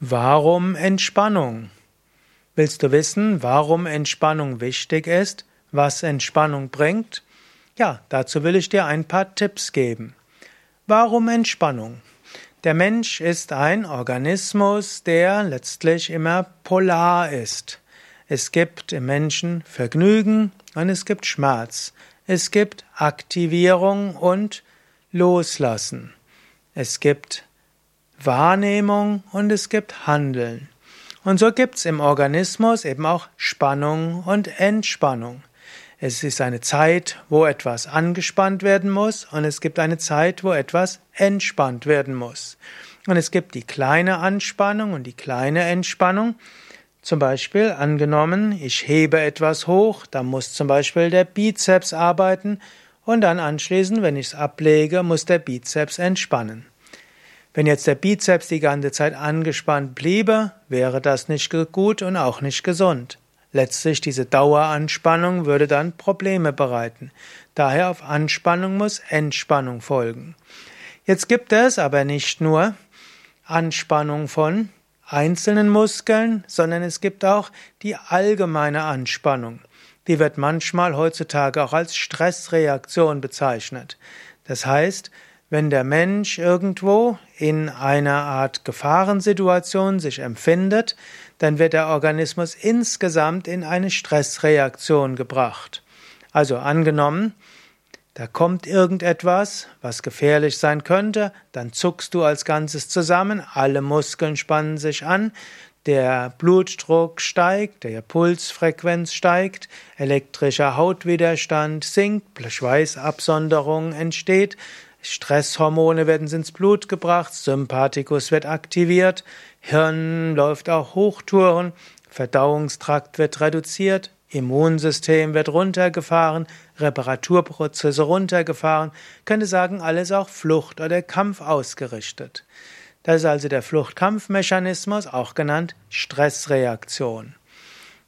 Warum Entspannung? Willst du wissen, warum Entspannung wichtig ist, was Entspannung bringt? Ja, dazu will ich dir ein paar Tipps geben. Warum Entspannung? Der Mensch ist ein Organismus, der letztlich immer polar ist. Es gibt im Menschen Vergnügen und es gibt Schmerz. Es gibt Aktivierung und Loslassen. Es gibt Wahrnehmung und es gibt Handeln. Und so gibt's im Organismus eben auch Spannung und Entspannung. Es ist eine Zeit, wo etwas angespannt werden muss und es gibt eine Zeit, wo etwas entspannt werden muss. Und es gibt die kleine Anspannung und die kleine Entspannung. Zum Beispiel angenommen, ich hebe etwas hoch, da muss zum Beispiel der Bizeps arbeiten und dann anschließend, wenn ich es ablege, muss der Bizeps entspannen. Wenn jetzt der Bizeps die ganze Zeit angespannt bliebe, wäre das nicht gut und auch nicht gesund. Letztlich diese Daueranspannung würde dann Probleme bereiten. Daher auf Anspannung muss Entspannung folgen. Jetzt gibt es aber nicht nur Anspannung von einzelnen Muskeln, sondern es gibt auch die allgemeine Anspannung. Die wird manchmal heutzutage auch als Stressreaktion bezeichnet. Das heißt, wenn der Mensch irgendwo in einer Art Gefahrensituation sich empfindet, dann wird der Organismus insgesamt in eine Stressreaktion gebracht. Also angenommen, da kommt irgendetwas, was gefährlich sein könnte, dann zuckst du als Ganzes zusammen, alle Muskeln spannen sich an, der Blutdruck steigt, der Pulsfrequenz steigt, elektrischer Hautwiderstand sinkt, Schweißabsonderung entsteht, Stresshormone werden ins Blut gebracht, Sympathikus wird aktiviert, Hirn läuft auch Hochtouren, Verdauungstrakt wird reduziert, Immunsystem wird runtergefahren, Reparaturprozesse runtergefahren, könnte sagen, alles auch Flucht oder Kampf ausgerichtet. Das ist also der Fluchtkampfmechanismus, auch genannt Stressreaktion.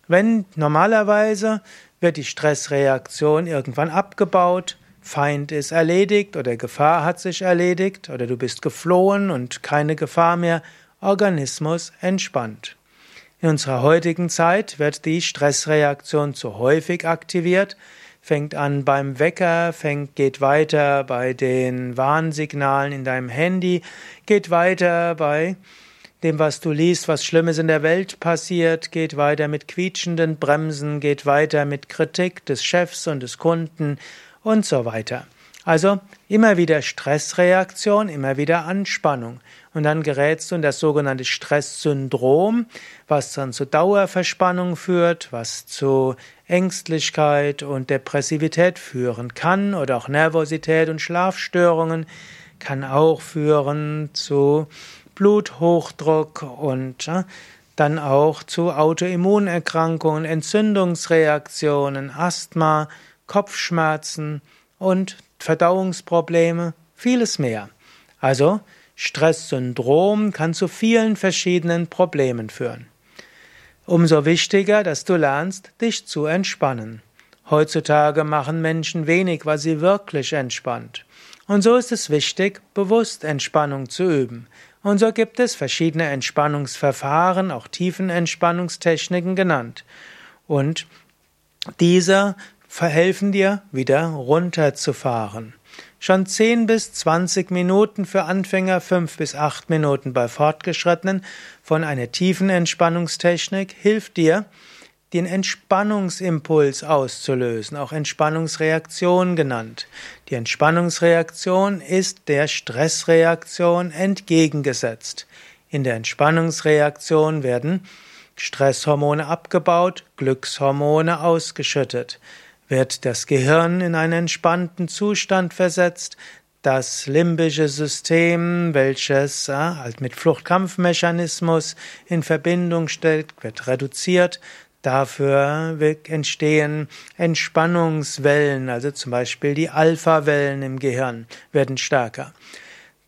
Wenn normalerweise wird die Stressreaktion irgendwann abgebaut, Feind ist erledigt oder Gefahr hat sich erledigt oder du bist geflohen und keine Gefahr mehr, Organismus entspannt. In unserer heutigen Zeit wird die Stressreaktion zu häufig aktiviert, fängt an beim Wecker, fängt, geht weiter bei den Warnsignalen in deinem Handy, geht weiter bei dem, was du liest, was Schlimmes in der Welt passiert, geht weiter mit quietschenden Bremsen, geht weiter mit Kritik des Chefs und des Kunden und so weiter. Also immer wieder Stressreaktion, immer wieder Anspannung. Und dann gerätst du in das sogenannte Stresssyndrom, was dann zu Dauerverspannung führt, was zu Ängstlichkeit und Depressivität führen kann oder auch Nervosität und Schlafstörungen, kann auch führen zu Bluthochdruck und dann auch zu Autoimmunerkrankungen, Entzündungsreaktionen, Asthma, Kopfschmerzen und Verdauungsprobleme, vieles mehr. Also Stresssyndrom kann zu vielen verschiedenen Problemen führen. Umso wichtiger, dass du lernst, dich zu entspannen. Heutzutage machen Menschen wenig, was sie wirklich entspannt. Und so ist es wichtig, bewusst Entspannung zu üben. Und so gibt es verschiedene Entspannungsverfahren, auch Tiefenentspannungstechniken genannt. Und diese verhelfen dir, wieder runterzufahren. Schon 10 bis 20 Minuten für Anfänger, 5 bis 8 Minuten bei Fortgeschrittenen von einer tiefen Entspannungstechnik hilft dir, den Entspannungsimpuls auszulösen, auch Entspannungsreaktion genannt. Die Entspannungsreaktion ist der Stressreaktion entgegengesetzt. In der Entspannungsreaktion werden Stresshormone abgebaut, Glückshormone ausgeschüttet wird das Gehirn in einen entspannten Zustand versetzt, das limbische System, welches äh, halt mit Fluchtkampfmechanismus in Verbindung steht, wird reduziert. Dafür entstehen Entspannungswellen, also zum Beispiel die Alpha-Wellen im Gehirn werden stärker.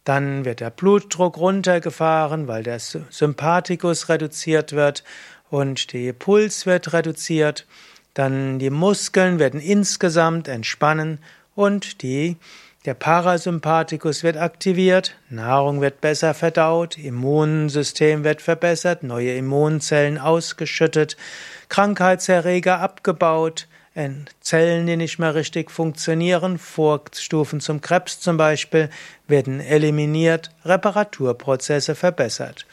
Dann wird der Blutdruck runtergefahren, weil der Sympathikus reduziert wird und der Puls wird reduziert. Dann die Muskeln werden insgesamt entspannen und die Der Parasympathikus wird aktiviert, Nahrung wird besser verdaut, Immunsystem wird verbessert, neue Immunzellen ausgeschüttet, Krankheitserreger abgebaut, Zellen, die nicht mehr richtig funktionieren, Vorstufen zum Krebs zum Beispiel, werden eliminiert, Reparaturprozesse verbessert.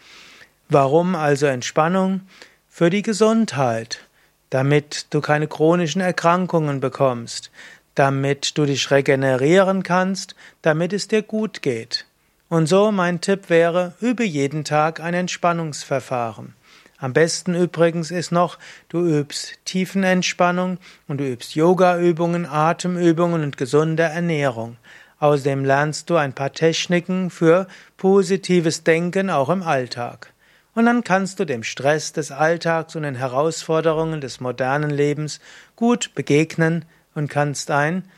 Warum also Entspannung? Für die Gesundheit, damit du keine chronischen Erkrankungen bekommst, damit du dich regenerieren kannst, damit es dir gut geht. Und so mein Tipp wäre, übe jeden Tag ein Entspannungsverfahren. Am besten übrigens ist noch, du übst Tiefenentspannung und du übst Yoga-Übungen, Atemübungen und gesunde Ernährung. Außerdem lernst du ein paar Techniken für positives Denken auch im Alltag. Und dann kannst du dem Stress des Alltags und den Herausforderungen des modernen Lebens gut begegnen und kannst ein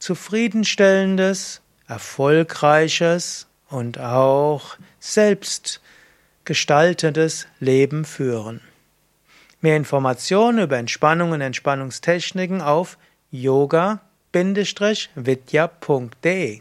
zufriedenstellendes, erfolgreiches und auch selbstgestaltetes Leben führen. Mehr Informationen über Entspannung und Entspannungstechniken auf yoga-vidya.de